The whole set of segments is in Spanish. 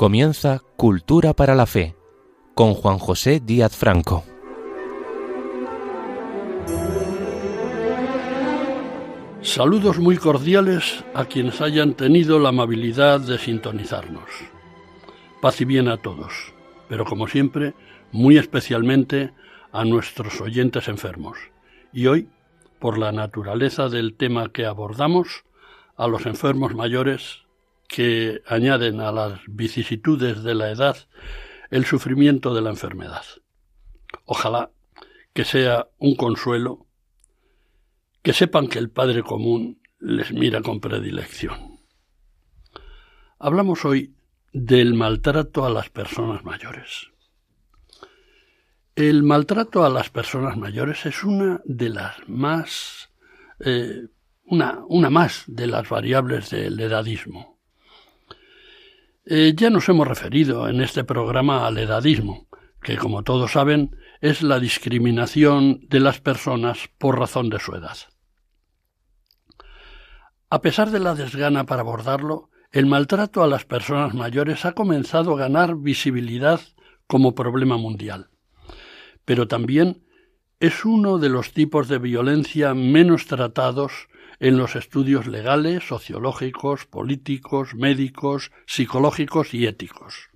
Comienza Cultura para la Fe con Juan José Díaz Franco. Saludos muy cordiales a quienes hayan tenido la amabilidad de sintonizarnos. Paz y bien a todos, pero como siempre, muy especialmente a nuestros oyentes enfermos. Y hoy, por la naturaleza del tema que abordamos, a los enfermos mayores que añaden a las vicisitudes de la edad el sufrimiento de la enfermedad. Ojalá que sea un consuelo, que sepan que el Padre Común les mira con predilección. Hablamos hoy del maltrato a las personas mayores. El maltrato a las personas mayores es una de las más eh, una, una más de las variables del edadismo. Eh, ya nos hemos referido en este programa al edadismo, que como todos saben es la discriminación de las personas por razón de su edad. A pesar de la desgana para abordarlo, el maltrato a las personas mayores ha comenzado a ganar visibilidad como problema mundial. Pero también es uno de los tipos de violencia menos tratados en los estudios legales, sociológicos, políticos, médicos, psicológicos y éticos.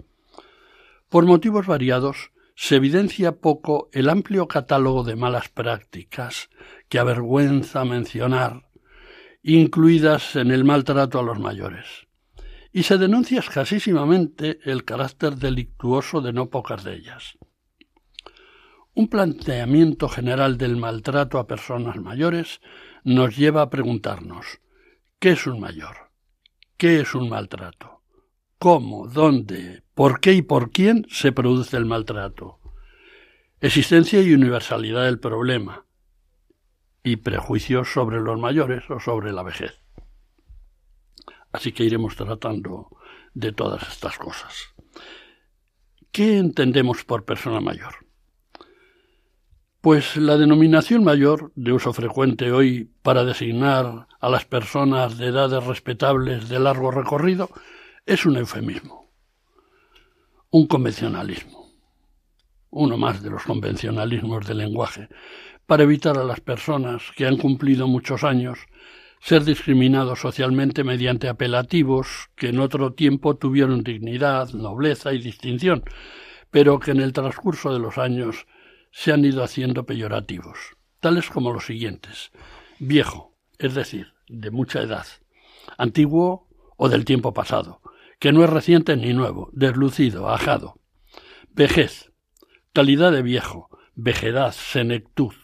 Por motivos variados, se evidencia poco el amplio catálogo de malas prácticas que avergüenza mencionar, incluidas en el maltrato a los mayores. Y se denuncia escasísimamente el carácter delictuoso de no pocas de ellas. Un planteamiento general del maltrato a personas mayores nos lleva a preguntarnos ¿qué es un mayor? ¿Qué es un maltrato? ¿Cómo, dónde, por qué y por quién se produce el maltrato? Existencia y universalidad del problema y prejuicios sobre los mayores o sobre la vejez. Así que iremos tratando de todas estas cosas. ¿Qué entendemos por persona mayor? Pues la denominación mayor, de uso frecuente hoy para designar a las personas de edades respetables de largo recorrido, es un eufemismo, un convencionalismo, uno más de los convencionalismos del lenguaje, para evitar a las personas que han cumplido muchos años ser discriminados socialmente mediante apelativos que en otro tiempo tuvieron dignidad, nobleza y distinción, pero que en el transcurso de los años se han ido haciendo peyorativos, tales como los siguientes. Viejo, es decir, de mucha edad. Antiguo o del tiempo pasado, que no es reciente ni nuevo, deslucido, ajado. Vejez, calidad de viejo, vejedad, senectud.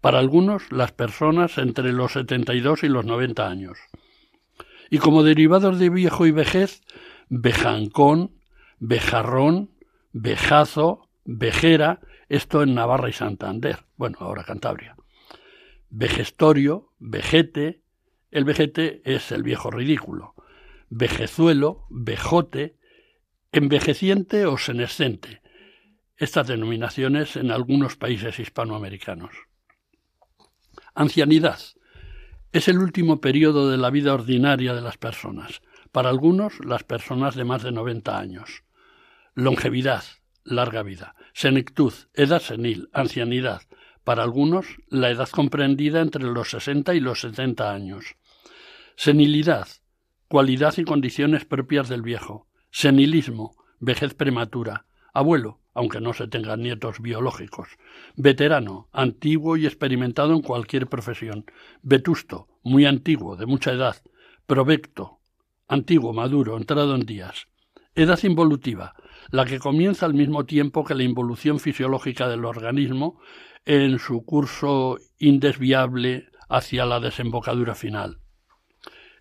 Para algunos, las personas entre los setenta y dos y los noventa años. Y como derivados de viejo y vejez, vejancón, vejarrón, vejazo, vejera, esto en Navarra y Santander, bueno, ahora Cantabria. Vejestorio, vejete, el vejete es el viejo ridículo. Vejezuelo, vejote, envejeciente o senescente. Estas denominaciones en algunos países hispanoamericanos. Ancianidad. Es el último periodo de la vida ordinaria de las personas, para algunos las personas de más de 90 años. Longevidad, larga vida. Senectud, edad senil, ancianidad. Para algunos, la edad comprendida entre los 60 y los 70 años. Senilidad, cualidad y condiciones propias del viejo. Senilismo, vejez prematura. Abuelo, aunque no se tengan nietos biológicos. Veterano, antiguo y experimentado en cualquier profesión. Vetusto, muy antiguo, de mucha edad. Provecto, antiguo, maduro, entrado en días. Edad involutiva, la que comienza al mismo tiempo que la involución fisiológica del organismo en su curso indesviable hacia la desembocadura final.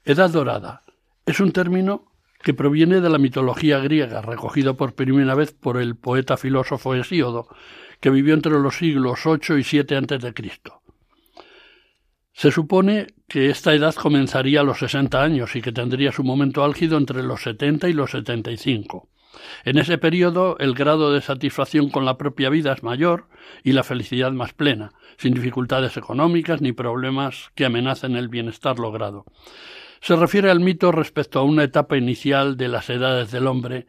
Edad dorada es un término que proviene de la mitología griega, recogido por primera vez por el poeta filósofo Hesíodo, que vivió entre los siglos VIII y VII a.C. Se supone que esta edad comenzaría a los 60 años y que tendría su momento álgido entre los 70 y los 75. En ese periodo el grado de satisfacción con la propia vida es mayor y la felicidad más plena, sin dificultades económicas ni problemas que amenacen el bienestar logrado. Se refiere al mito respecto a una etapa inicial de las edades del hombre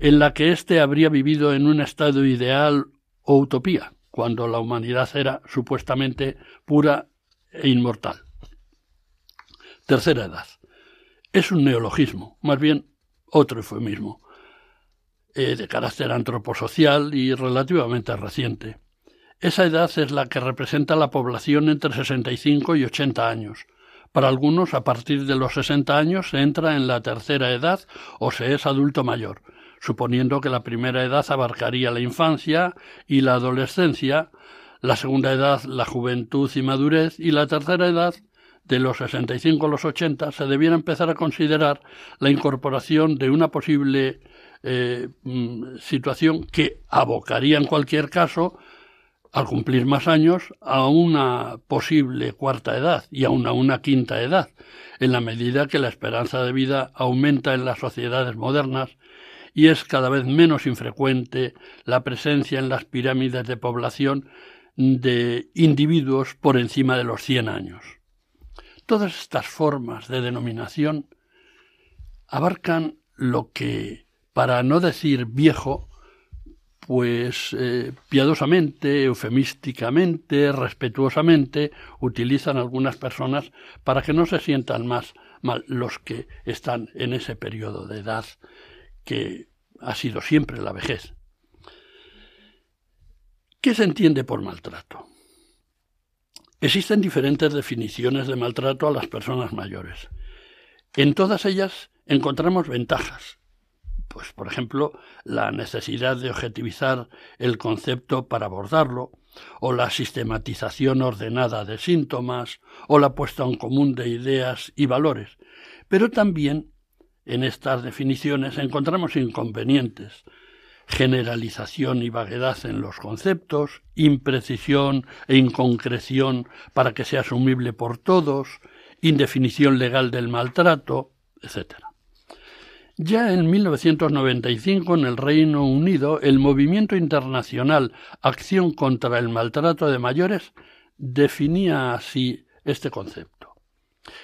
en la que éste habría vivido en un estado ideal o utopía, cuando la humanidad era supuestamente pura e inmortal. Tercera edad. Es un neologismo, más bien otro eufemismo, eh, de carácter antroposocial y relativamente reciente. Esa edad es la que representa la población entre 65 y 80 años. Para algunos, a partir de los 60 años se entra en la tercera edad o se es adulto mayor, suponiendo que la primera edad abarcaría la infancia y la adolescencia, la segunda edad la juventud y madurez y la tercera edad de los 65 a los 80 se debiera empezar a considerar la incorporación de una posible eh, mm, situación que abocaría en cualquier caso al cumplir más años a una posible cuarta edad y aún a una quinta edad, en la medida que la esperanza de vida aumenta en las sociedades modernas y es cada vez menos infrecuente la presencia en las pirámides de población de individuos por encima de los 100 años. Todas estas formas de denominación abarcan lo que, para no decir viejo, pues eh, piadosamente, eufemísticamente, respetuosamente, utilizan algunas personas para que no se sientan más mal los que están en ese periodo de edad que ha sido siempre la vejez. ¿Qué se entiende por maltrato? Existen diferentes definiciones de maltrato a las personas mayores. En todas ellas encontramos ventajas. Pues, por ejemplo, la necesidad de objetivizar el concepto para abordarlo, o la sistematización ordenada de síntomas, o la puesta en común de ideas y valores. Pero también en estas definiciones encontramos inconvenientes, generalización y vaguedad en los conceptos, imprecisión e inconcreción para que sea asumible por todos, indefinición legal del maltrato, etc. Ya en 1995 en el Reino Unido el movimiento internacional Acción contra el Maltrato de Mayores definía así este concepto.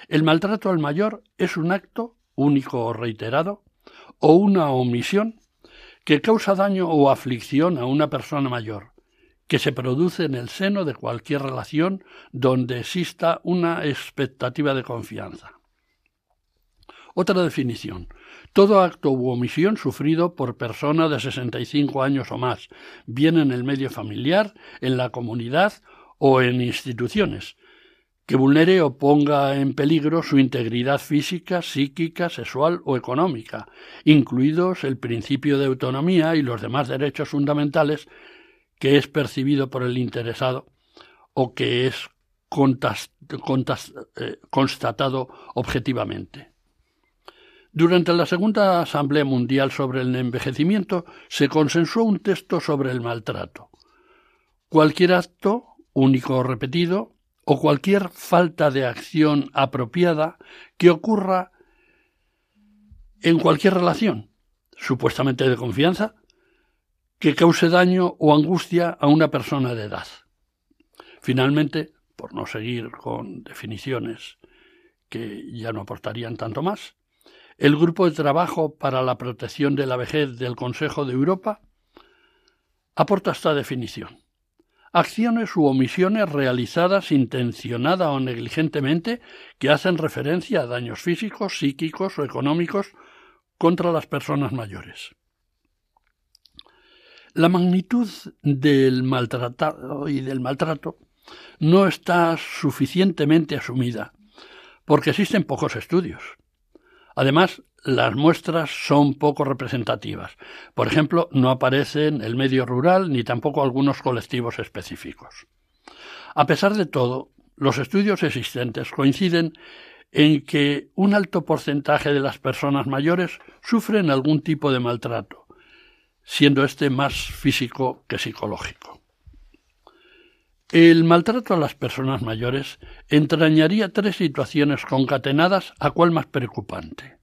El maltrato al mayor es un acto único o reiterado o una omisión que causa daño o aflicción a una persona mayor, que se produce en el seno de cualquier relación donde exista una expectativa de confianza. Otra definición. Todo acto u omisión sufrido por persona de 65 años o más, bien en el medio familiar, en la comunidad o en instituciones, que vulnere o ponga en peligro su integridad física, psíquica, sexual o económica, incluidos el principio de autonomía y los demás derechos fundamentales que es percibido por el interesado o que es eh, constatado objetivamente. Durante la Segunda Asamblea Mundial sobre el Envejecimiento se consensuó un texto sobre el maltrato. Cualquier acto, único o repetido, o cualquier falta de acción apropiada que ocurra en cualquier relación, supuestamente de confianza, que cause daño o angustia a una persona de edad. Finalmente, por no seguir con definiciones que ya no aportarían tanto más, el Grupo de Trabajo para la Protección de la Vejez del Consejo de Europa aporta esta definición acciones u omisiones realizadas intencionada o negligentemente que hacen referencia a daños físicos, psíquicos o económicos contra las personas mayores. La magnitud del maltratado y del maltrato no está suficientemente asumida, porque existen pocos estudios. Además, las muestras son poco representativas. Por ejemplo, no aparecen el medio rural ni tampoco algunos colectivos específicos. A pesar de todo, los estudios existentes coinciden en que un alto porcentaje de las personas mayores sufren algún tipo de maltrato, siendo este más físico que psicológico. El maltrato a las personas mayores entrañaría tres situaciones concatenadas a cuál más preocupante.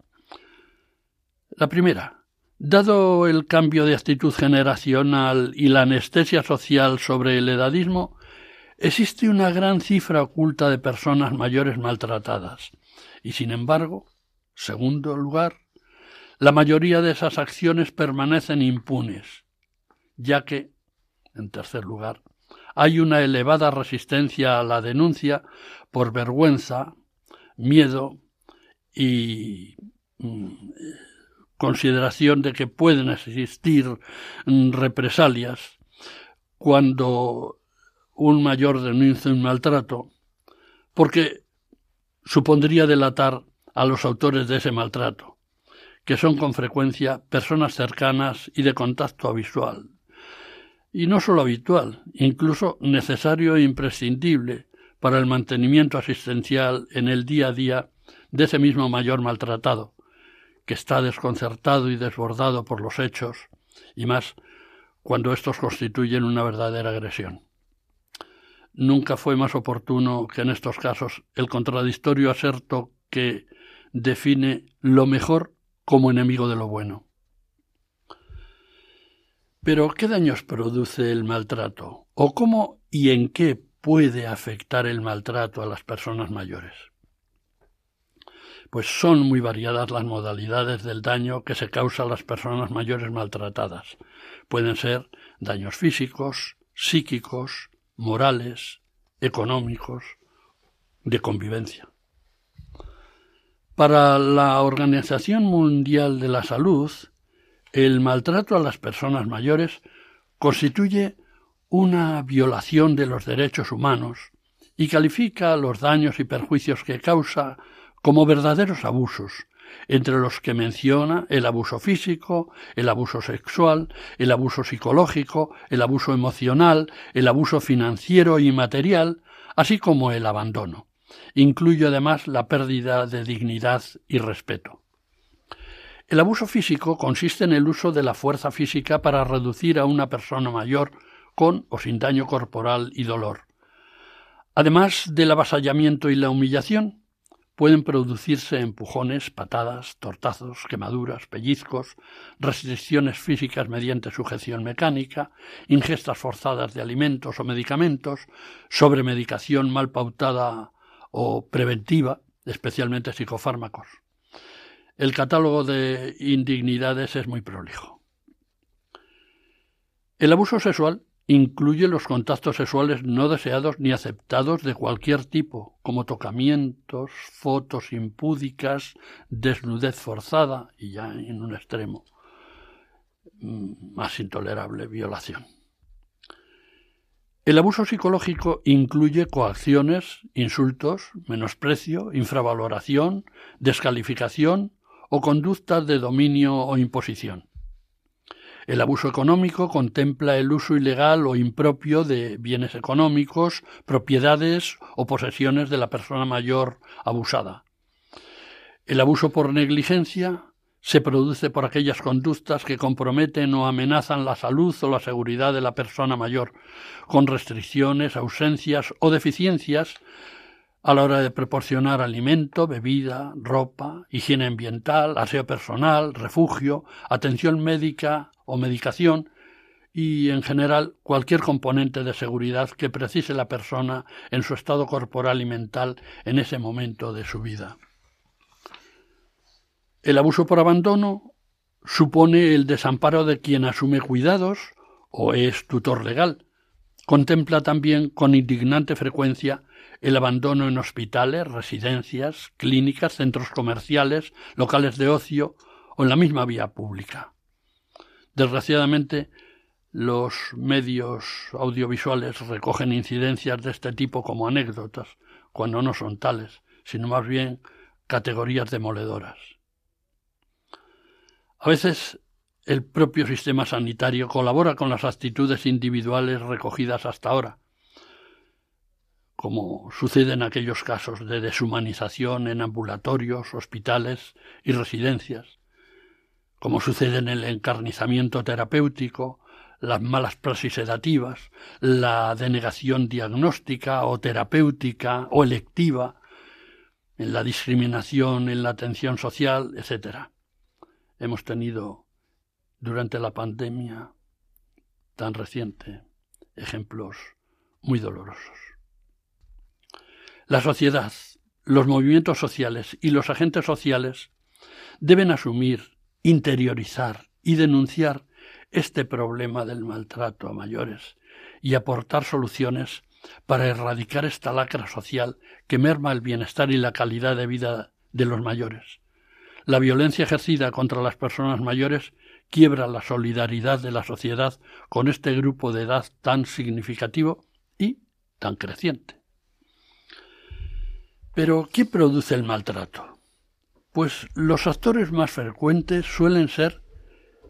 La primera, dado el cambio de actitud generacional y la anestesia social sobre el edadismo, existe una gran cifra oculta de personas mayores maltratadas. Y sin embargo, segundo lugar, la mayoría de esas acciones permanecen impunes, ya que, en tercer lugar, hay una elevada resistencia a la denuncia por vergüenza, miedo y mm, consideración de que pueden existir mm, represalias cuando un mayor denuncia un maltrato, porque supondría delatar a los autores de ese maltrato, que son con frecuencia personas cercanas y de contacto habitual. Y no solo habitual, incluso necesario e imprescindible para el mantenimiento asistencial en el día a día de ese mismo mayor maltratado, que está desconcertado y desbordado por los hechos, y más cuando estos constituyen una verdadera agresión. Nunca fue más oportuno que en estos casos el contradictorio aserto que define lo mejor como enemigo de lo bueno. Pero, ¿qué daños produce el maltrato? ¿O cómo y en qué puede afectar el maltrato a las personas mayores? pues son muy variadas las modalidades del daño que se causa a las personas mayores maltratadas. Pueden ser daños físicos, psíquicos, morales, económicos, de convivencia. Para la Organización Mundial de la Salud, el maltrato a las personas mayores constituye una violación de los derechos humanos y califica los daños y perjuicios que causa como verdaderos abusos, entre los que menciona el abuso físico, el abuso sexual, el abuso psicológico, el abuso emocional, el abuso financiero y material, así como el abandono. Incluye además la pérdida de dignidad y respeto. El abuso físico consiste en el uso de la fuerza física para reducir a una persona mayor con o sin daño corporal y dolor. Además del avasallamiento y la humillación, Pueden producirse empujones, patadas, tortazos, quemaduras, pellizcos, restricciones físicas mediante sujeción mecánica, ingestas forzadas de alimentos o medicamentos, sobremedicación mal pautada o preventiva, especialmente psicofármacos. El catálogo de indignidades es muy prolijo. El abuso sexual Incluye los contactos sexuales no deseados ni aceptados de cualquier tipo, como tocamientos, fotos impúdicas, desnudez forzada y ya en un extremo mm, más intolerable, violación. El abuso psicológico incluye coacciones, insultos, menosprecio, infravaloración, descalificación o conductas de dominio o imposición. El abuso económico contempla el uso ilegal o impropio de bienes económicos, propiedades o posesiones de la persona mayor abusada. El abuso por negligencia se produce por aquellas conductas que comprometen o amenazan la salud o la seguridad de la persona mayor, con restricciones, ausencias o deficiencias a la hora de proporcionar alimento, bebida, ropa, higiene ambiental, aseo personal, refugio, atención médica o medicación y, en general, cualquier componente de seguridad que precise la persona en su estado corporal y mental en ese momento de su vida. El abuso por abandono supone el desamparo de quien asume cuidados o es tutor legal. Contempla también con indignante frecuencia el abandono en hospitales, residencias, clínicas, centros comerciales, locales de ocio o en la misma vía pública. Desgraciadamente, los medios audiovisuales recogen incidencias de este tipo como anécdotas, cuando no son tales, sino más bien categorías demoledoras. A veces el propio sistema sanitario colabora con las actitudes individuales recogidas hasta ahora, como sucede en aquellos casos de deshumanización en ambulatorios, hospitales y residencias, como sucede en el encarnizamiento terapéutico, las malas praxis sedativas, la denegación diagnóstica o terapéutica o electiva, en la discriminación en la atención social, etc. Hemos tenido durante la pandemia tan reciente ejemplos muy dolorosos. La sociedad, los movimientos sociales y los agentes sociales deben asumir interiorizar y denunciar este problema del maltrato a mayores y aportar soluciones para erradicar esta lacra social que merma el bienestar y la calidad de vida de los mayores. La violencia ejercida contra las personas mayores quiebra la solidaridad de la sociedad con este grupo de edad tan significativo y tan creciente. Pero, ¿qué produce el maltrato? Pues los actores más frecuentes suelen ser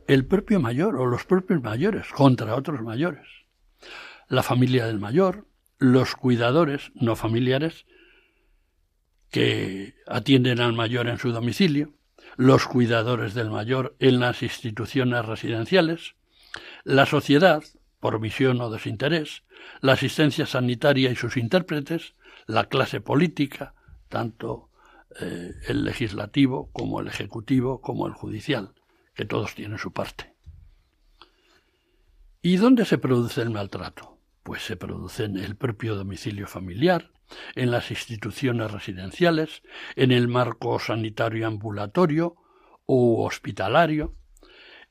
el propio mayor o los propios mayores contra otros mayores. La familia del mayor, los cuidadores no familiares que atienden al mayor en su domicilio, los cuidadores del mayor en las instituciones residenciales, la sociedad, por visión o desinterés, la asistencia sanitaria y sus intérpretes, la clase política, tanto eh, el legislativo como el ejecutivo como el judicial, que todos tienen su parte. ¿Y dónde se produce el maltrato? Pues se produce en el propio domicilio familiar, en las instituciones residenciales, en el marco sanitario ambulatorio u hospitalario,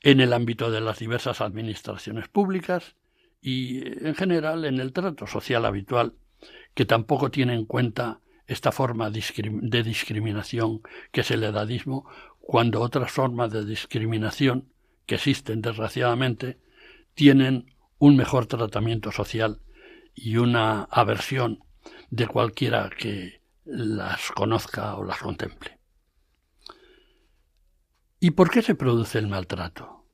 en el ámbito de las diversas administraciones públicas y, en general, en el trato social habitual, que tampoco tiene en cuenta esta forma de discriminación que es el edadismo, cuando otras formas de discriminación que existen desgraciadamente tienen un mejor tratamiento social y una aversión de cualquiera que las conozca o las contemple. ¿Y por qué se produce el maltrato?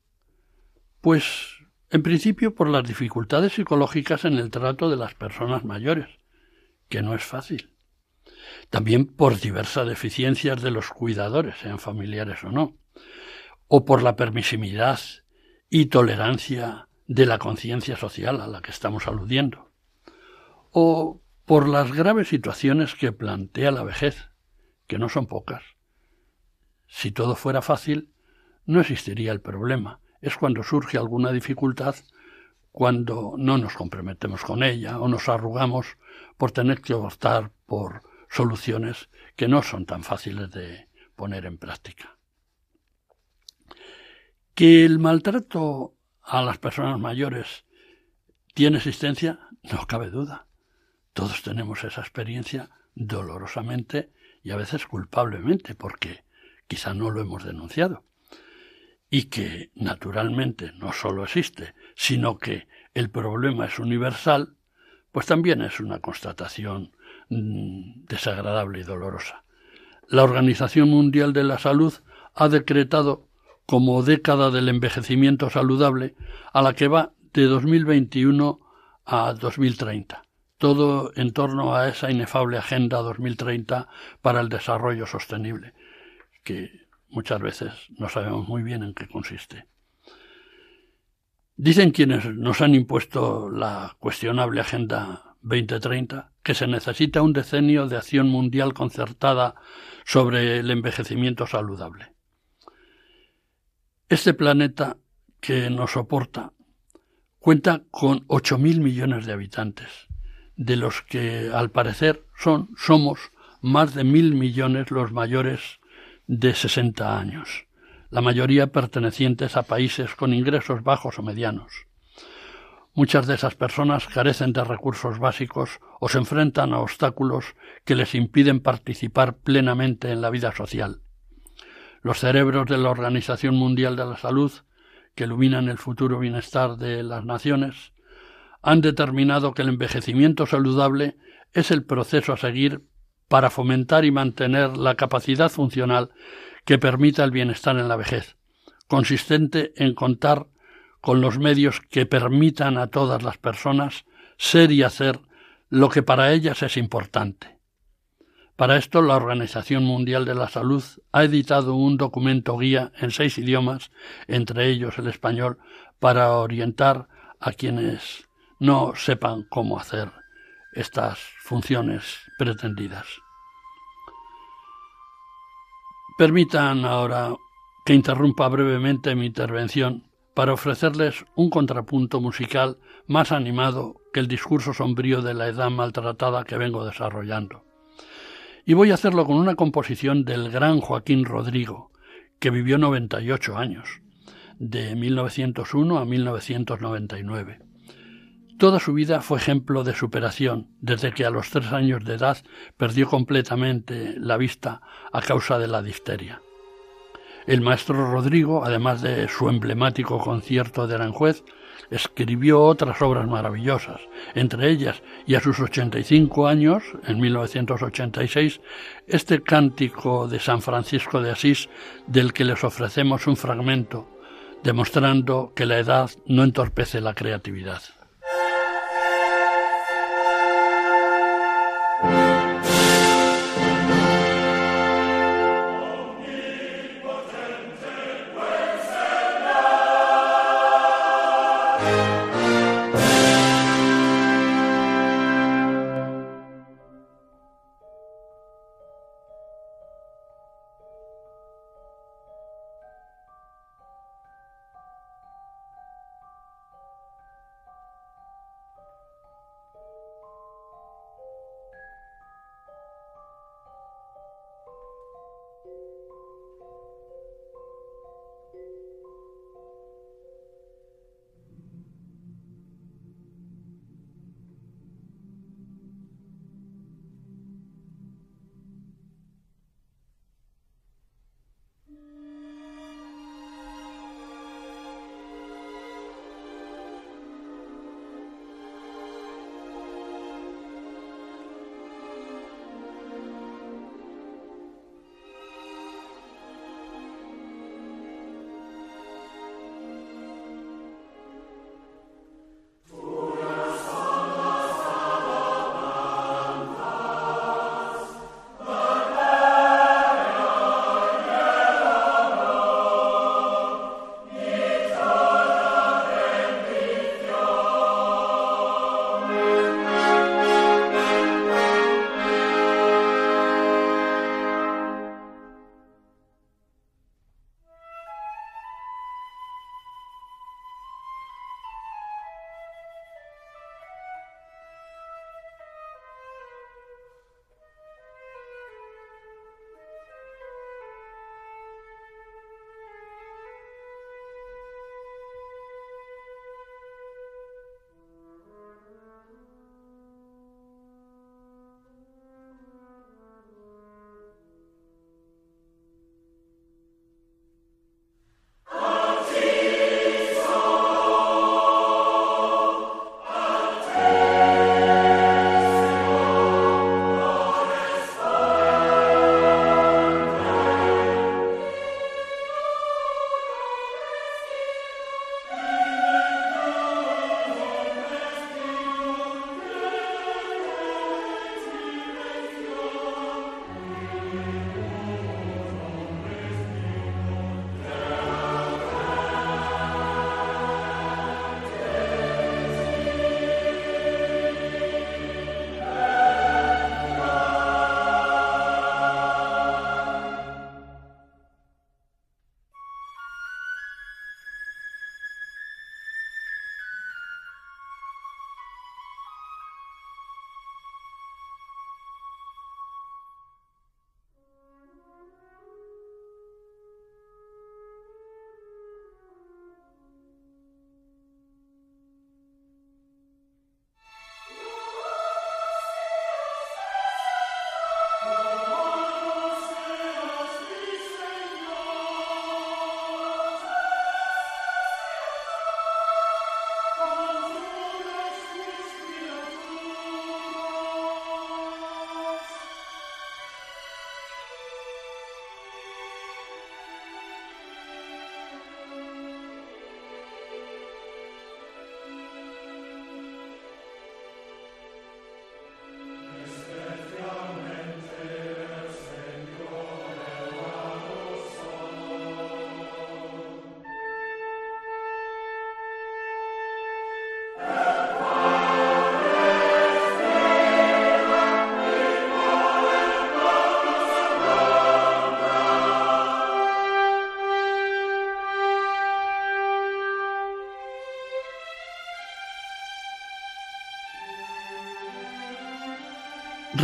Pues, en principio, por las dificultades psicológicas en el trato de las personas mayores, que no es fácil. También por diversas deficiencias de los cuidadores, sean familiares o no, o por la permisividad y tolerancia de la conciencia social a la que estamos aludiendo, o por las graves situaciones que plantea la vejez, que no son pocas. Si todo fuera fácil, no existiría el problema. Es cuando surge alguna dificultad, cuando no nos comprometemos con ella o nos arrugamos por tener que optar por soluciones que no son tan fáciles de poner en práctica. Que el maltrato a las personas mayores tiene existencia, no cabe duda. Todos tenemos esa experiencia dolorosamente y a veces culpablemente, porque quizá no lo hemos denunciado. Y que, naturalmente, no solo existe, sino que el problema es universal, pues también es una constatación mm, desagradable y dolorosa. La Organización Mundial de la Salud ha decretado como década del envejecimiento saludable a la que va de 2021 a 2030 todo en torno a esa inefable Agenda 2030 para el Desarrollo Sostenible, que muchas veces no sabemos muy bien en qué consiste. Dicen quienes nos han impuesto la cuestionable Agenda 2030 que se necesita un decenio de acción mundial concertada sobre el envejecimiento saludable. Este planeta que nos soporta cuenta con 8.000 millones de habitantes de los que al parecer son, somos más de mil millones los mayores de 60 años, la mayoría pertenecientes a países con ingresos bajos o medianos. Muchas de esas personas carecen de recursos básicos o se enfrentan a obstáculos que les impiden participar plenamente en la vida social. Los cerebros de la Organización Mundial de la Salud, que iluminan el futuro bienestar de las naciones, han determinado que el envejecimiento saludable es el proceso a seguir para fomentar y mantener la capacidad funcional que permita el bienestar en la vejez, consistente en contar con los medios que permitan a todas las personas ser y hacer lo que para ellas es importante. Para esto, la Organización Mundial de la Salud ha editado un documento guía en seis idiomas, entre ellos el español, para orientar a quienes no sepan cómo hacer estas funciones pretendidas. Permitan ahora que interrumpa brevemente mi intervención para ofrecerles un contrapunto musical más animado que el discurso sombrío de la edad maltratada que vengo desarrollando. Y voy a hacerlo con una composición del gran Joaquín Rodrigo, que vivió 98 años, de 1901 a 1999. Toda su vida fue ejemplo de superación, desde que a los tres años de edad perdió completamente la vista a causa de la difteria. El maestro Rodrigo, además de su emblemático concierto de Aranjuez, escribió otras obras maravillosas, entre ellas, y a sus 85 años, en 1986, este cántico de San Francisco de Asís, del que les ofrecemos un fragmento, demostrando que la edad no entorpece la creatividad.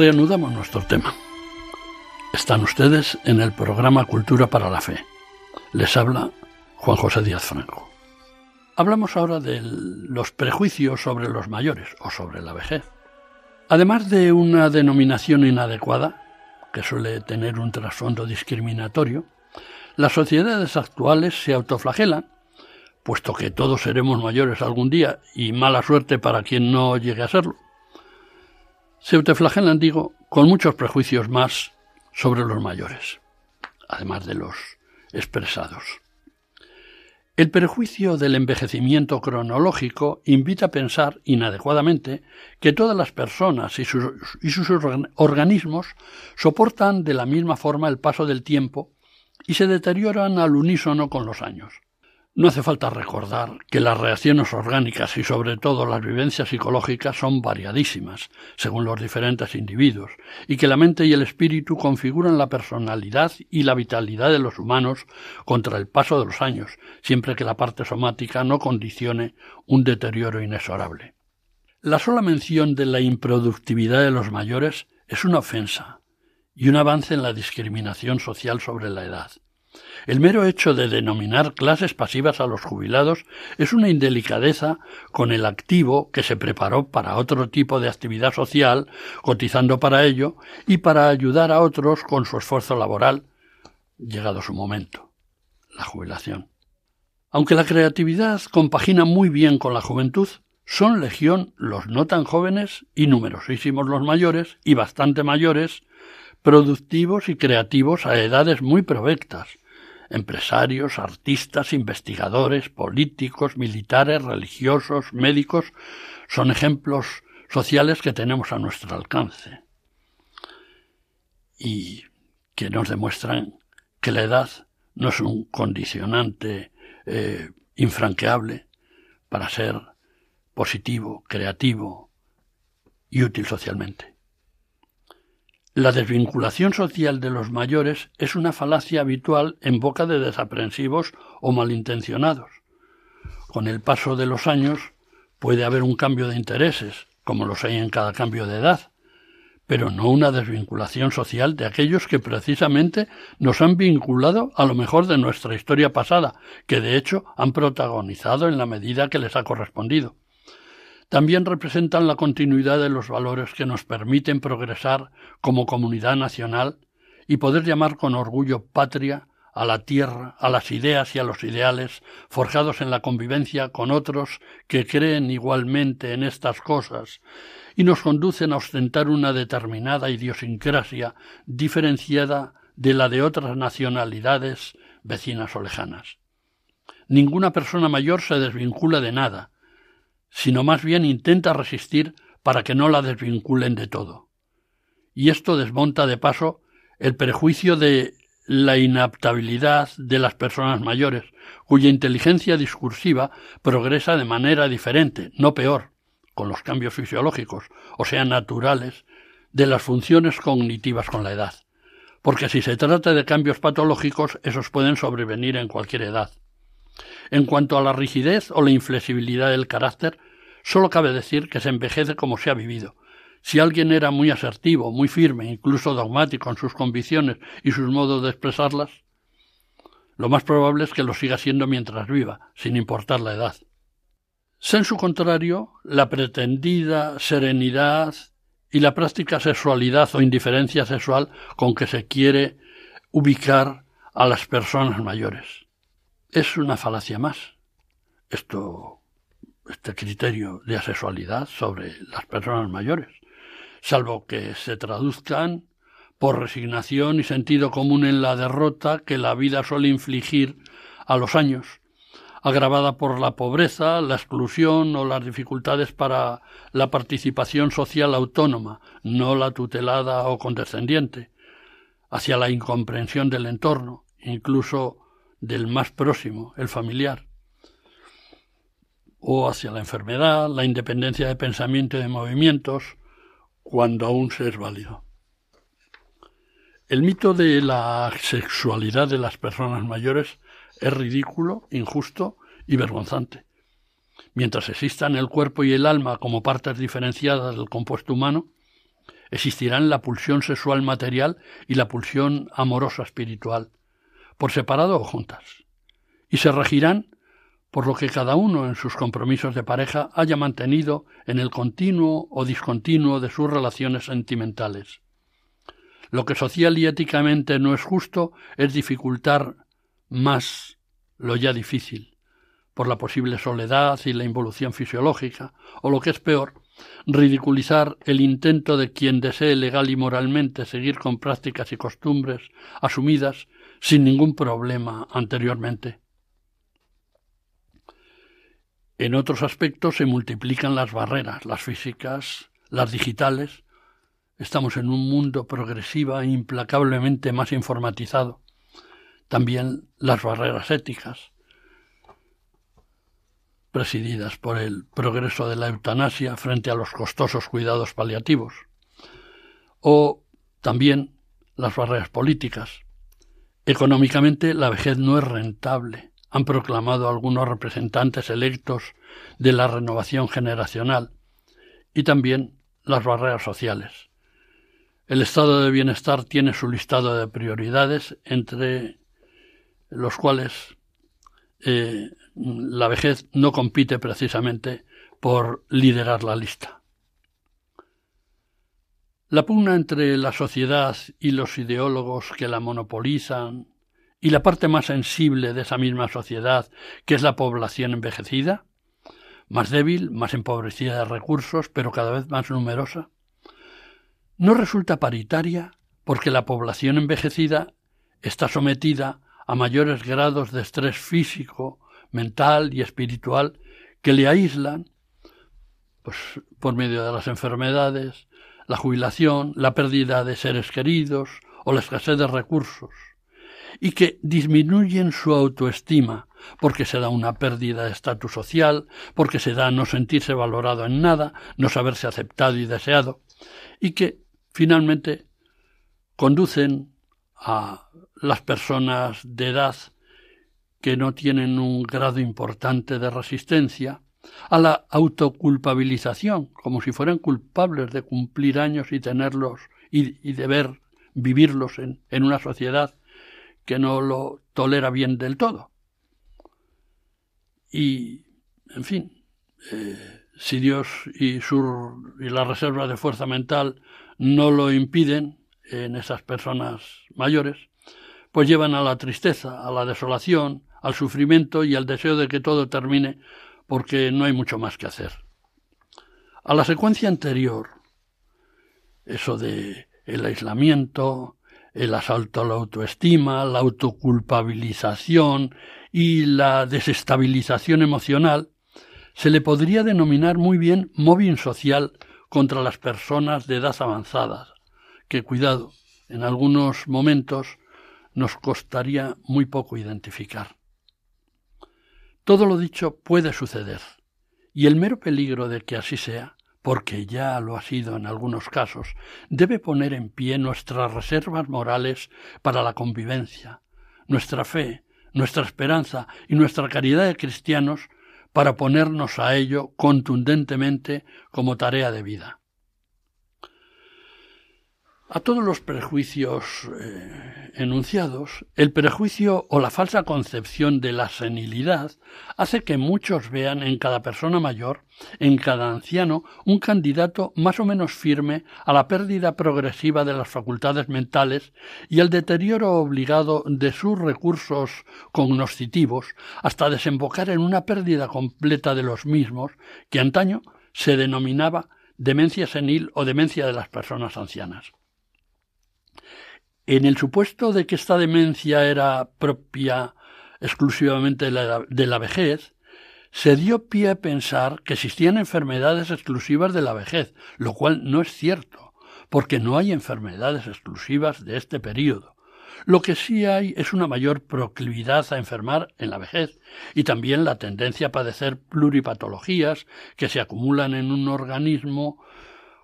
Reanudamos nuestro tema. Están ustedes en el programa Cultura para la Fe, Les habla Juan José Díaz Franco. Hablamos ahora de los prejuicios sobre los mayores o sobre la vejez. Además de una denominación inadecuada, que suele tener un trasfondo discriminatorio, las sociedades actuales se autoflagelan, puesto que todos seremos mayores algún día y mala suerte para quien no llegue a serlo. Se autoflagelan, digo, con muchos prejuicios más sobre los mayores, además de los expresados. El perjuicio del envejecimiento cronológico invita a pensar inadecuadamente que todas las personas y sus, y sus, organismos soportan de la misma forma el paso del tiempo y se deterioran al unísono con los años. No hace falta recordar que las reacciones orgánicas y sobre todo las vivencias psicológicas son variadísimas según los diferentes individuos y que la mente y el espíritu configuran la personalidad y la vitalidad de los humanos contra el paso de los años, siempre que la parte somática no condicione un deterioro inexorable. La sola mención de la improductividad de los mayores es una ofensa y un avance en la discriminación social sobre la edad. El mero hecho de denominar clases pasivas a los jubilados es una indelicadeza con el activo que se preparó para otro tipo de actividad social, cotizando para ello y para ayudar a otros con su esfuerzo laboral, llegado su momento, la jubilación. Aunque la creatividad compagina muy bien con la juventud, son legión los no tan jóvenes y numerosísimos los mayores y bastante mayores, productivos y creativos a edades muy provectas, empresarios, artistas, investigadores, políticos, militares, religiosos, médicos, son ejemplos sociales que tenemos a nuestro alcance y que nos demuestran que la edad no es un condicionante eh, infranqueable para ser positivo, creativo y útil socialmente. La desvinculación social de los mayores es una falacia habitual en boca de desaprensivos o malintencionados. Con el paso de los años puede haber un cambio de intereses, como los hay en cada cambio de edad, pero no una desvinculación social de aquellos que precisamente nos han vinculado a lo mejor de nuestra historia pasada, que de hecho han protagonizado en la medida que les ha correspondido también representan la continuidad de los valores que nos permiten progresar como comunidad nacional y poder llamar con orgullo patria a la tierra, a las ideas y a los ideales forjados en la convivencia con otros que creen igualmente en estas cosas y nos conducen a ostentar una determinada idiosincrasia diferenciada de la de otras nacionalidades vecinas o lejanas. Ninguna persona mayor se desvincula de nada, sino más bien intenta resistir para que no la desvinculen de todo. Y esto desmonta de paso el prejuicio de la inaptabilidad de las personas mayores, cuya inteligencia discursiva progresa de manera diferente, no peor, con los cambios fisiológicos, o sea, naturales, de las funciones cognitivas con la edad. Porque si se trata de cambios patológicos, esos pueden sobrevenir en cualquier edad. En cuanto a la rigidez o la inflexibilidad del carácter, solo cabe decir que se envejece como se ha vivido. Si alguien era muy asertivo, muy firme, incluso dogmático en sus convicciones y sus modos de expresarlas, lo más probable es que lo siga siendo mientras viva, sin importar la edad. En su contrario, la pretendida serenidad y la práctica sexualidad o indiferencia sexual con que se quiere ubicar a las personas mayores es una falacia más. Esto, este criterio de asexualidad sobre las personas mayores, salvo que se traduzcan por resignación y sentido común en la derrota que la vida suele infligir a los años, agravada por la pobreza, la exclusión o las dificultades para la participación social autónoma, no la tutelada o condescendiente, hacia la incomprensión del entorno, incluso del más próximo, el familiar, o hacia la enfermedad, la independencia de pensamiento y de movimientos, cuando aún se es válido. El mito de la sexualidad de las personas mayores es ridículo, injusto y vergonzante. Mientras existan el cuerpo y el alma como partes diferenciadas del compuesto humano, existirán la pulsión sexual material y la pulsión amorosa espiritual, por separado o juntas, y se regirán por lo que cada uno en sus compromisos de pareja haya mantenido en el continuo o discontinuo de sus relaciones sentimentales. Lo que social y éticamente no es justo es dificultar más lo ya difícil, por la posible soledad y la involución fisiológica, o lo que es peor, ridiculizar el intento de quien desee legal y moralmente seguir con prácticas y costumbres asumidas sin ningún problema anteriormente. En otros aspectos se multiplican las barreras, las físicas, las digitales. Estamos en un mundo progresiva e implacablemente más informatizado. También las barreras éticas, presididas por el progreso de la eutanasia frente a los costosos cuidados paliativos. O también las barreras políticas. Económicamente la vejez no es rentable han proclamado algunos representantes electos de la renovación generacional y también las barreras sociales. El estado de bienestar tiene su listado de prioridades, entre los cuales eh, la vejez no compite precisamente por liderar la lista. La pugna entre la sociedad y los ideólogos que la monopolizan y la parte más sensible de esa misma sociedad, que es la población envejecida, más débil, más empobrecida de recursos, pero cada vez más numerosa, no resulta paritaria porque la población envejecida está sometida a mayores grados de estrés físico, mental y espiritual que le aíslan pues, por medio de las enfermedades, la jubilación, la pérdida de seres queridos o la escasez de recursos y que disminuyen su autoestima, porque se da una pérdida de estatus social, porque se da no sentirse valorado en nada, no saberse aceptado y deseado, y que finalmente conducen a las personas de edad que no tienen un grado importante de resistencia, a la autoculpabilización, como si fueran culpables de cumplir años y tenerlos y, deber vivirlos en, en una sociedad que no lo tolera bien del todo. Y, en fin, eh, si Dios y, su, y la reserva de fuerza mental no lo impiden en esas personas mayores, pues llevan a la tristeza, a la desolación, al sufrimiento y al deseo de que todo termine porque no hay mucho más que hacer. A la secuencia anterior, eso de el aislamiento, el asalto a la autoestima, la autoculpabilización y la desestabilización emocional, se le podría denominar muy bien móvil social contra las personas de edad avanzada, que cuidado, en algunos momentos nos costaría muy poco identificar. Todo lo dicho puede suceder, y el mero peligro de que así sea porque ya lo ha sido en algunos casos, debe poner en pie nuestras reservas morales para la convivencia, nuestra fe, nuestra esperanza y nuestra caridad de cristianos para ponernos a ello contundentemente como tarea de vida. A todos los prejuicios eh, enunciados, el prejuicio o la falsa concepción de la senilidad hace que muchos vean en cada persona mayor, en cada anciano, un candidato más o menos firme a la pérdida progresiva de las facultades mentales y al deterioro obligado de sus recursos cognoscitivos hasta desembocar en una pérdida completa de los mismos que antaño se denominaba demencia senil o demencia de las personas ancianas. En el supuesto de que esta demencia era propia exclusivamente de la, vejez, se dio pie a pensar que existían enfermedades exclusivas de la vejez, lo cual no es cierto, porque no hay enfermedades exclusivas de este período. Lo que sí hay es una mayor proclividad a enfermar en la vejez y también la tendencia a padecer pluripatologías que se acumulan en un organismo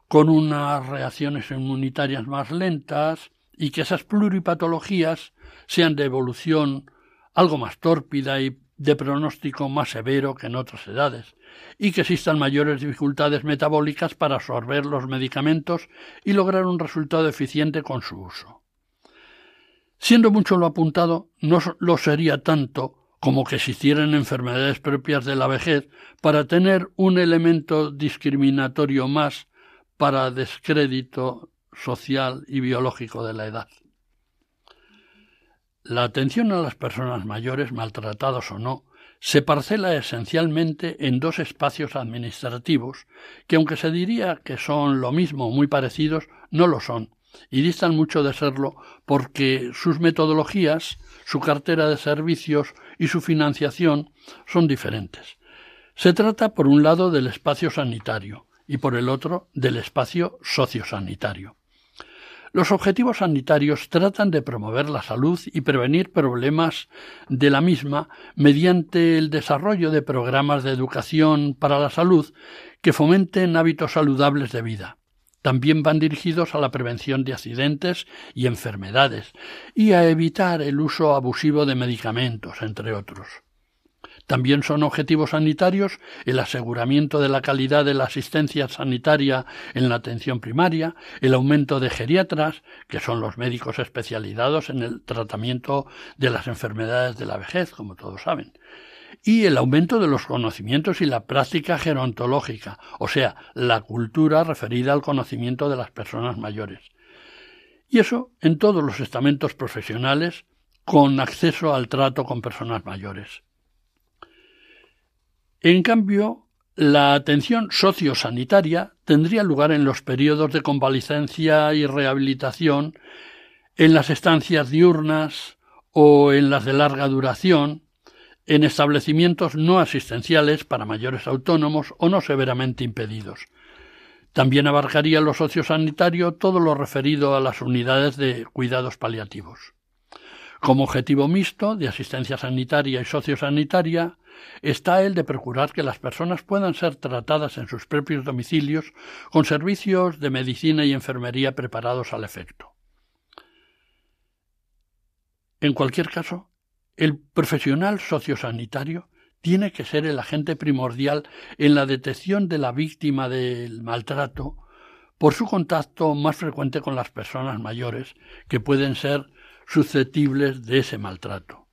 con unas reacciones inmunitarias más lentas, y que esas pluripatologías sean de evolución algo más tórpida y de pronóstico más severo que en otras edades, y que existan mayores dificultades metabólicas para absorber los medicamentos y lograr un resultado eficiente con su uso. Siendo mucho lo apuntado, no lo sería tanto como que existieran enfermedades propias de la vejez para tener un elemento discriminatorio más para descrédito social y biológico de la edad. La atención a las personas mayores, maltratados o no, se parcela esencialmente en dos espacios administrativos que, aunque se diría que son lo mismo muy parecidos, no lo son, y distan mucho de serlo porque sus metodologías, su cartera de servicios y su financiación son diferentes. Se trata, por un lado, del espacio sanitario y, por el otro, del espacio sociosanitario. Los objetivos sanitarios tratan de promover la salud y prevenir problemas de la misma mediante el desarrollo de programas de educación para la salud que fomenten hábitos saludables de vida. También van dirigidos a la prevención de accidentes y enfermedades y a evitar el uso abusivo de medicamentos, entre otros. También son objetivos sanitarios el aseguramiento de la calidad de la asistencia sanitaria en la atención primaria, el aumento de geriatras, que son los médicos especializados en el tratamiento de las enfermedades de la vejez, como todos saben, y el aumento de los conocimientos y la práctica gerontológica, o sea, la cultura referida al conocimiento de las personas mayores. Y eso en todos los estamentos profesionales con acceso al trato con personas mayores. En cambio, la atención sociosanitaria tendría lugar en los periodos de convalecencia y rehabilitación, en las estancias diurnas o en las de larga duración, en establecimientos no asistenciales para mayores autónomos o no severamente impedidos. También abarcaría lo sociosanitario todo lo referido a las unidades de cuidados paliativos. Como objetivo mixto de asistencia sanitaria y sociosanitaria, está el de procurar que las personas puedan ser tratadas en sus propios domicilios con servicios de medicina y enfermería preparados al efecto. En cualquier caso, el profesional sociosanitario tiene que ser el agente primordial en la detección de la víctima del maltrato por su contacto más frecuente con las personas mayores que pueden ser susceptibles de ese maltrato.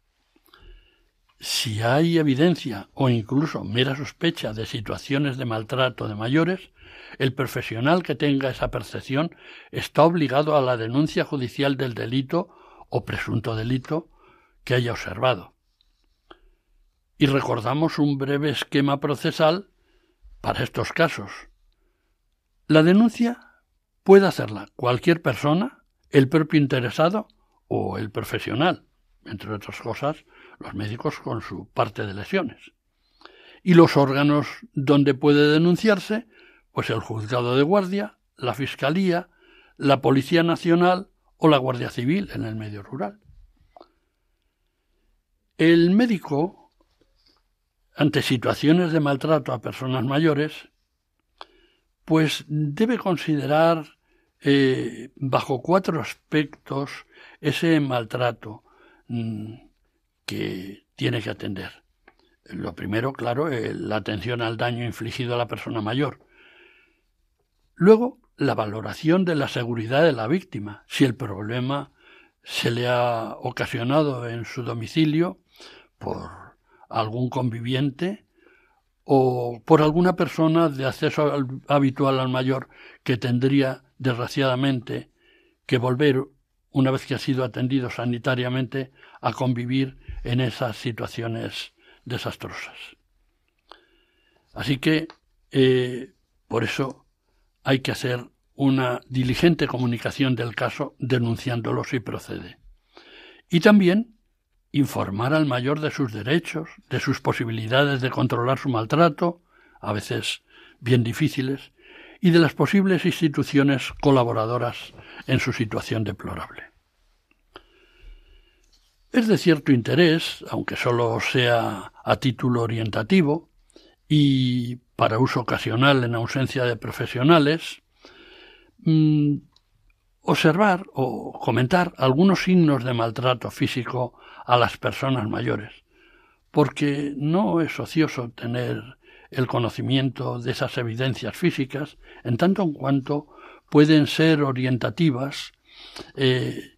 Si hay evidencia o incluso mera sospecha de situaciones de maltrato de mayores, el profesional que tenga esa percepción está obligado a la denuncia judicial del delito o presunto delito que haya observado. Y recordamos un breve esquema procesal para estos casos. La denuncia puede hacerla cualquier persona, el propio interesado o el profesional, entre otras cosas, los médicos con su parte de lesiones. Y los órganos donde puede denunciarse, pues el juzgado de guardia, la Fiscalía, la Policía Nacional o la Guardia Civil en el medio rural. El médico, ante situaciones de maltrato a personas mayores, pues debe considerar eh, bajo cuatro aspectos ese maltrato mm, que tiene que atender. Lo primero, claro, eh, la atención al daño infligido a la persona mayor. Luego, la valoración de la seguridad de la víctima. Si el problema se le ha ocasionado en su domicilio por algún conviviente o por alguna persona de acceso habitual al mayor que tendría, desgraciadamente, que volver, una vez que ha sido atendido sanitariamente, a convivir en esas situaciones desastrosas. Así que, eh, por eso, hay que hacer una diligente comunicación del caso denunciándolo si procede. Y también informar al mayor de sus derechos, de sus posibilidades de controlar su maltrato, a veces bien difíciles, y de las posibles instituciones colaboradoras en su situación deplorable. Es de cierto interés, aunque solo sea a título orientativo y para uso ocasional en ausencia de profesionales, mm, observar o comentar algunos signos de maltrato físico a las personas mayores, porque no es ocioso tener el conocimiento de esas evidencias físicas, en tanto en cuanto pueden ser orientativas eh,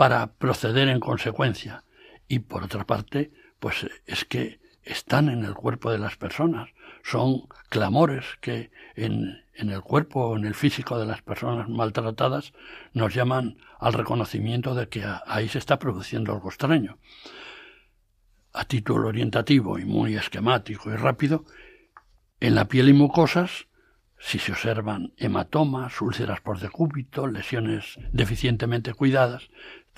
para proceder en consecuencia. Y por otra parte, pues es que están en el cuerpo de las personas, son clamores que en, en el cuerpo o en el físico de las personas maltratadas nos llaman al reconocimiento de que ahí se está produciendo algo extraño. A título orientativo y muy esquemático y rápido, en la piel y mucosas, si se observan hematomas, úlceras por decúbito, lesiones deficientemente cuidadas,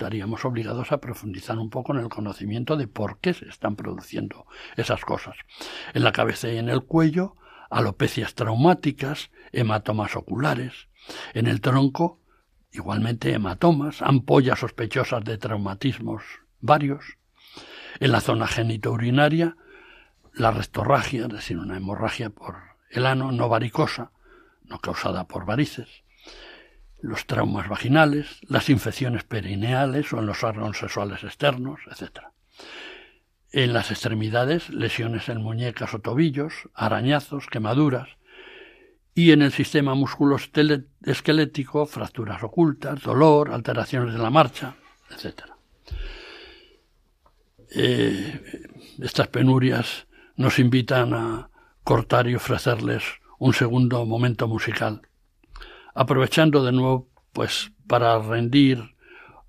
estaríamos obligados a profundizar un poco en el conocimiento de por qué se están produciendo esas cosas. En la cabeza y en el cuello, alopecias traumáticas, hematomas oculares. En el tronco, igualmente hematomas, ampollas sospechosas de traumatismos varios. En la zona genitourinaria, la rectorragia, es decir, una hemorragia por el ano no varicosa, no causada por varices, los traumas vaginales, las infecciones perineales o en los órganos sexuales externos, etc. En las extremidades, lesiones en muñecas o tobillos, arañazos, quemaduras, y en el sistema musculoesquelético, fracturas ocultas, dolor, alteraciones de la marcha, etc. Eh, estas penurias nos invitan a cortar y ofrecerles un segundo momento musical, aprovechando de nuevo pues para rendir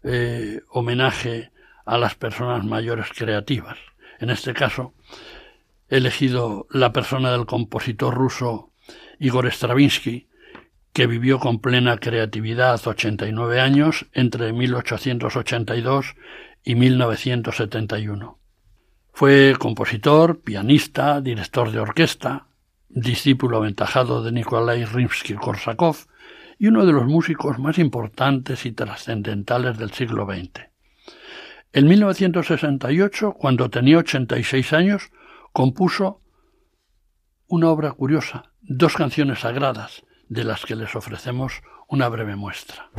eh, homenaje a las personas mayores creativas. En este caso, he elegido la persona del compositor ruso Igor Stravinsky, que vivió con plena creatividad 89 años entre 1882 y 1971. Fue compositor, pianista, director de orquesta, discípulo aventajado de Nikolai Rimsky-Korsakov y uno de los músicos más importantes y trascendentales del siglo XX. En 1968, cuando tenía 86 años, compuso una obra curiosa, dos canciones sagradas, de las que les ofrecemos una breve muestra.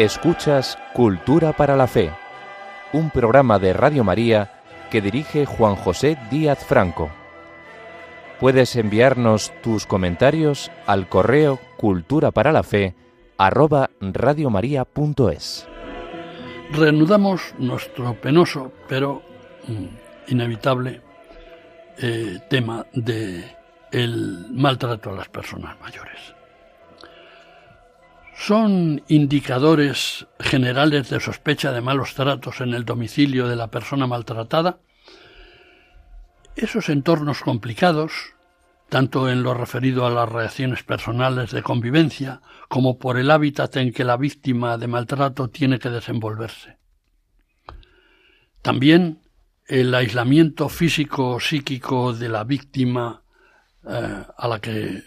Escuchas Cultura para la Fe, un programa de Radio María que dirige Juan José Díaz Franco. Puedes enviarnos tus comentarios al correo cultura para la fe arroba. Reanudamos nuestro penoso pero mm, inevitable eh, tema de el maltrato a las personas mayores son indicadores generales de sospecha de malos tratos en el domicilio de la persona maltratada. Esos entornos complicados, tanto en lo referido a las reacciones personales de convivencia como por el hábitat en que la víctima de maltrato tiene que desenvolverse. También el aislamiento físico o psíquico de la víctima eh, a la que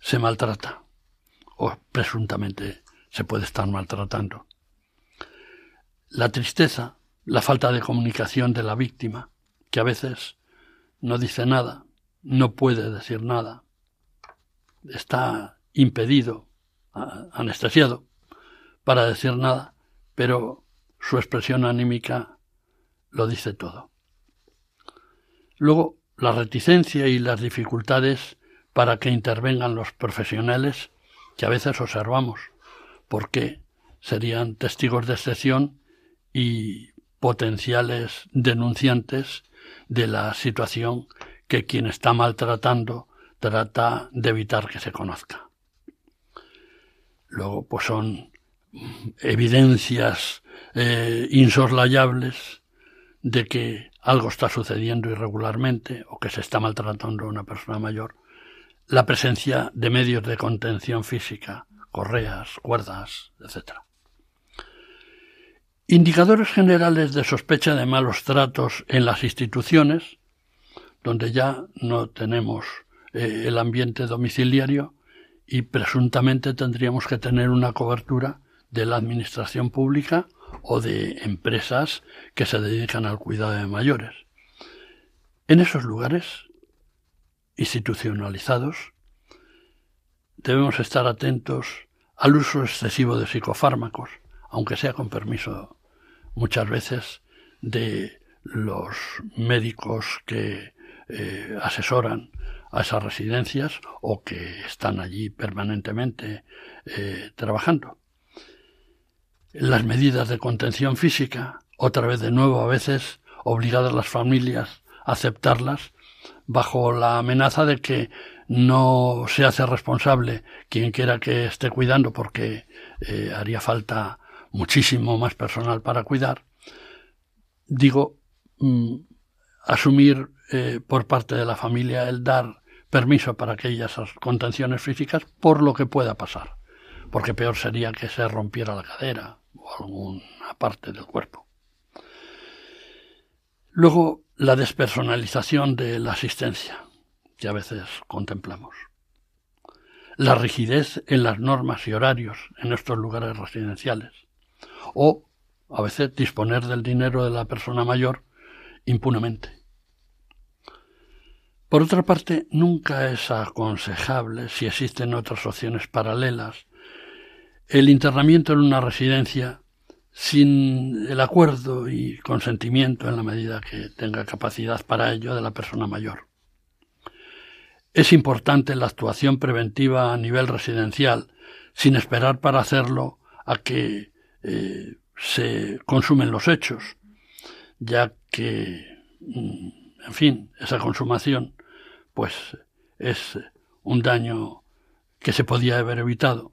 se maltrata o presuntamente se puede estar maltratando. La tristeza, la falta de comunicación de la víctima, que a veces no dice nada, no puede decir nada, está impedido, anestesiado, para decir nada, pero su expresión anímica lo dice todo. Luego, la reticencia y las dificultades para que intervengan los profesionales que a veces observamos, porque serían testigos de excepción y potenciales denunciantes de la situación que quien está maltratando trata de evitar que se conozca. Luego, pues son evidencias eh, insoslayables de que algo está sucediendo irregularmente o que se está maltratando a una persona mayor, la presencia de medios de contención física, correas, cuerdas, etc. Indicadores generales de sospecha de malos tratos en las instituciones, donde ya no tenemos eh, el ambiente domiciliario y presuntamente tendríamos que tener una cobertura de la administración pública o de empresas que se dedican al cuidado de mayores. En esos lugares institucionalizados debemos estar atentos al uso excesivo de psicofármacos, aunque sea con permiso muchas veces de los médicos que eh, asesoran a esas residencias o que están allí permanentemente eh, trabajando. Las medidas de contención física, otra vez de nuevo a veces obligadas las familias a aceptarlas, bajo la amenaza de que no se hace responsable quien quiera que esté cuidando porque eh, haría falta muchísimo más personal para cuidar, digo, mm, asumir eh, por parte de la familia el dar permiso para aquellas contenciones físicas por lo que pueda pasar, porque peor sería que se rompiera la cadera o alguna parte del cuerpo. Luego, la despersonalización de la asistencia, que a veces contemplamos. La rigidez en las normas y horarios en estos lugares residenciales. O, a veces, disponer del dinero de la persona mayor impunemente. Por otra parte, nunca es aconsejable, si existen otras opciones paralelas, el internamiento en una residencia sin el acuerdo y consentimiento en la medida que tenga capacidad para ello de la persona mayor. Es importante la actuación preventiva a nivel residencial, sin esperar para hacerlo a que eh, se consumen los hechos, ya que, mm, en fin, esa consumación, pues es un daño que se podía haber evitado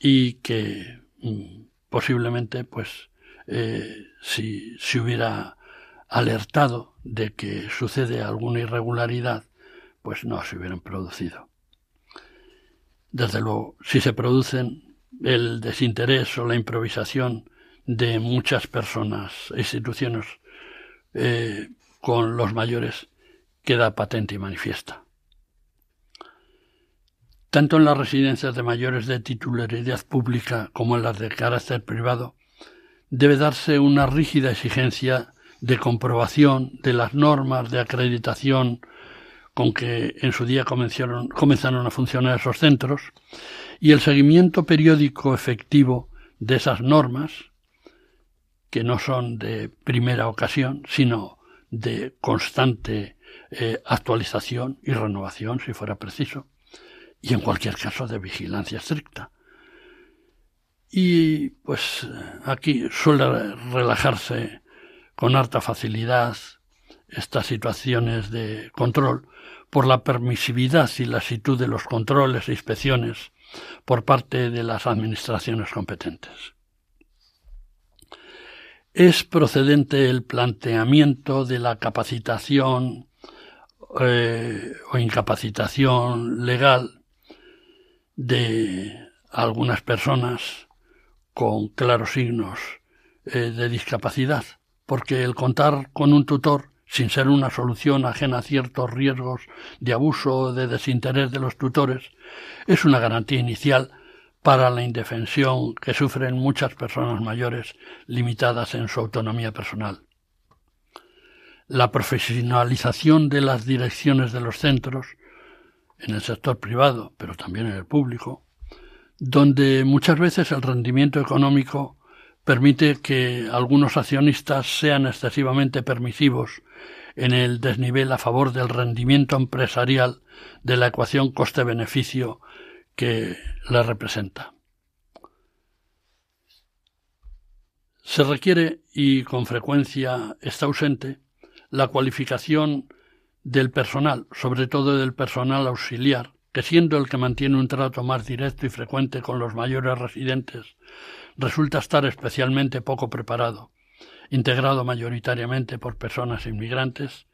y que mm, posiblemente pues eh, si se hubiera alertado de que sucede alguna irregularidad pues no se hubieran producido. Desde luego, si se producen el desinterés o la improvisación de muchas personas e instituciones eh, con los mayores queda patente y manifiesta. Tanto en las residencias de mayores de titularidad pública como en las de carácter privado, debe darse una rígida exigencia de comprobación de las normas de acreditación con que en su día comenzaron, a funcionar esos centros y el seguimiento periódico efectivo de esas normas, que no son de primera ocasión, sino de constante eh, actualización y renovación, si fuera preciso, y en cualquier caso de vigilancia estricta. Y pues aquí suele relajarse con harta facilidad estas situaciones de control por la permisividad y lasitud de los controles e inspecciones por parte de las administraciones competentes. Es procedente el planteamiento de la capacitación eh, o incapacitación legal de algunas personas con claros signos eh, de discapacidad, porque el contar con un tutor sin ser una solución ajena a ciertos riesgos de abuso o de desinterés de los tutores, es una garantía inicial para la indefensión que sufren muchas personas mayores limitadas en su autonomía personal. La profesionalización de las direcciones de los centros, en el sector privado, pero también en el público, donde muchas veces el rendimiento económico permite que algunos accionistas sean excesivamente permisivos en el desnivel a favor del rendimiento empresarial de la ecuación coste-beneficio que le representa. Se requiere, y con frecuencia está ausente, la cualificación del personal, sobre todo del personal auxiliar, que siendo el que mantiene un trato más directo y frecuente con los mayores residentes, resulta estar especialmente poco preparado, integrado mayoritariamente por personas inmigrantes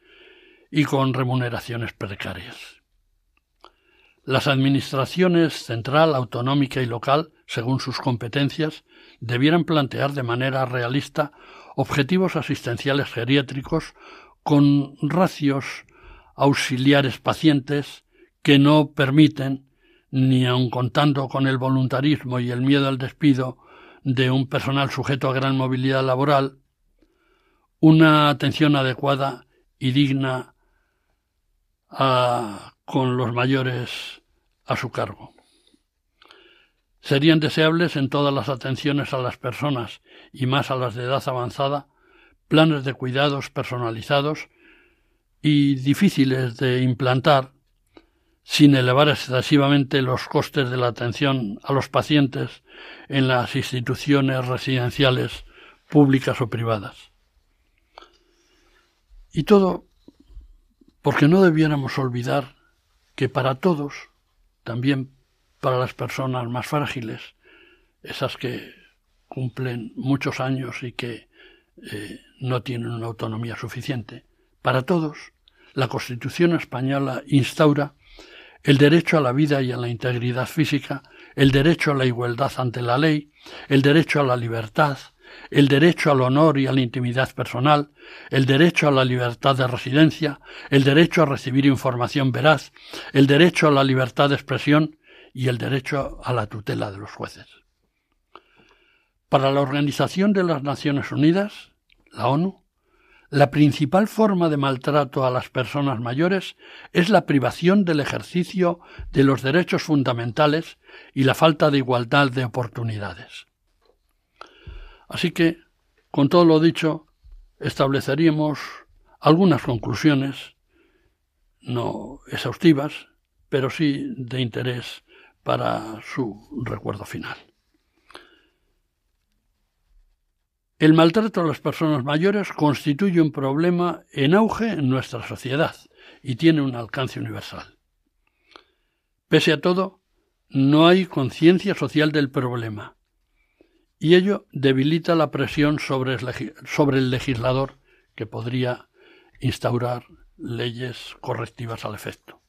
y con remuneraciones precarias. Las administraciones central, autonómica y local, según sus competencias, debieran plantear de manera realista objetivos asistenciales geriátricos con racios auxiliares pacientes que no permiten, ni aun contando con el voluntarismo y el miedo al despido de un personal sujeto a gran movilidad laboral, una atención adecuada y digna con los mayores a su cargo. Serían deseables en todas las atenciones a las personas y más a las de edad avanzada planes de cuidados personalizados y difíciles de implantar sin elevar excesivamente los costes de la atención a los pacientes en las instituciones residenciales públicas o privadas. Y todo porque no debiéramos olvidar que para todos, también para las personas más frágiles, esas que cumplen muchos años y que eh, no tienen una autonomía suficiente, para todos, la Constitución española instaura el derecho a la vida y a la integridad física, el derecho a la igualdad ante la ley, el derecho a la libertad, el derecho al honor y a la intimidad personal, el derecho a la libertad de residencia, el derecho a recibir información veraz, el derecho a la libertad de expresión y el derecho a la tutela de los jueces. Para la Organización de las Naciones Unidas, la ONU, la principal forma de maltrato a las personas mayores es la privación del ejercicio de los derechos fundamentales y la falta de igualdad de oportunidades. Así que, con todo lo dicho, estableceríamos algunas conclusiones, no exhaustivas, pero sí de interés para su recuerdo final. El maltrato a las personas mayores constituye un problema en auge en nuestra sociedad y tiene un alcance universal. Pese a todo, no hay conciencia social del problema, y ello debilita la presión sobre el, legislador que podría instaurar leyes correctivas al efecto.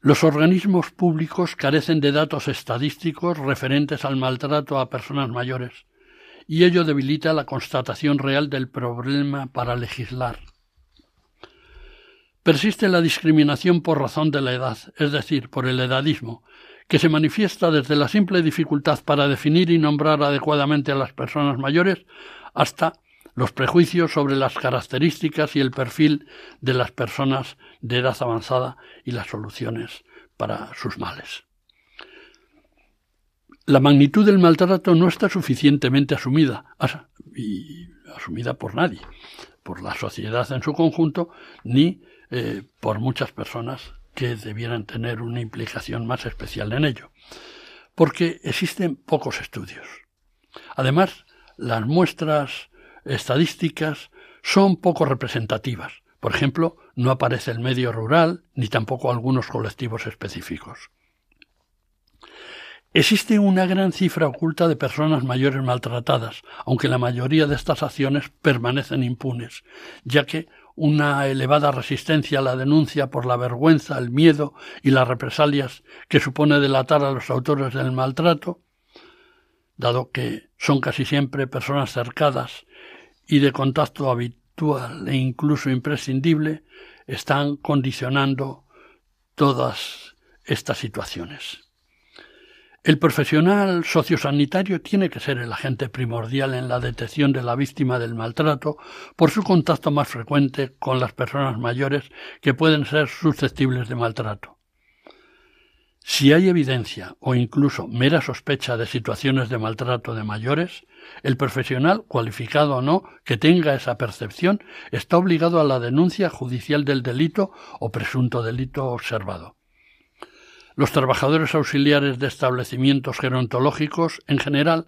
Los organismos públicos carecen de datos estadísticos referentes al maltrato a personas mayores, y ello debilita la constatación real del problema para legislar. Persiste la discriminación por razón de la edad, es decir, por el edadismo, que se manifiesta desde la simple dificultad para definir y nombrar adecuadamente a las personas mayores hasta los prejuicios sobre las características y el perfil de las personas de edad avanzada y las soluciones para sus males. La magnitud del maltrato no está suficientemente asumida, y asumida por nadie, por la sociedad en su conjunto, ni eh, por muchas personas que debieran tener una implicación más especial en ello, porque existen pocos estudios. Además, las muestras estadísticas son poco representativas. Por ejemplo, no aparece el medio rural ni tampoco algunos colectivos específicos. Existe una gran cifra oculta de personas mayores maltratadas, aunque la mayoría de estas acciones permanecen impunes, ya que una elevada resistencia a la denuncia por la vergüenza, el miedo y las represalias que supone delatar a los autores del maltrato, dado que son casi siempre personas cercadas y de contacto habitual e incluso imprescindible, están condicionando todas estas situaciones. El profesional sociosanitario tiene que ser el agente primordial en la detección de la víctima del maltrato por su contacto más frecuente con las personas mayores que pueden ser susceptibles de maltrato. Si hay evidencia o incluso mera sospecha de situaciones de maltrato de mayores, el profesional, cualificado o no, que tenga esa percepción, está obligado a la denuncia judicial del delito o presunto delito observado. Los trabajadores auxiliares de establecimientos gerontológicos, en general,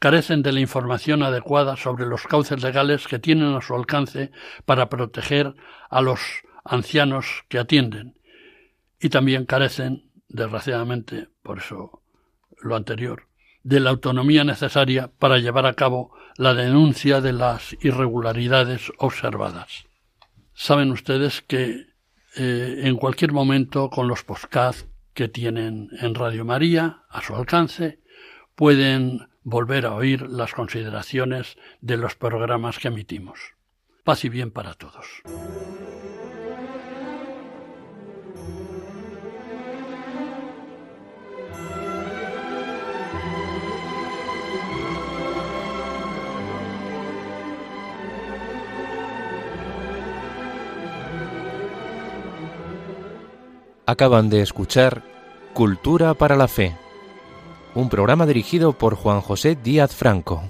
carecen de la información adecuada sobre los cauces legales que tienen a su alcance para proteger a los ancianos que atienden, y también carecen, desgraciadamente, por eso lo anterior, de la autonomía necesaria para llevar a cabo la denuncia de las irregularidades observadas. Saben ustedes que eh, en cualquier momento con los podcasts que tienen en Radio María a su alcance, pueden volver a oír las consideraciones de los programas que emitimos. Paz y bien para todos. Acaban de escuchar Cultura para la Fe, un programa dirigido por Juan José Díaz Franco.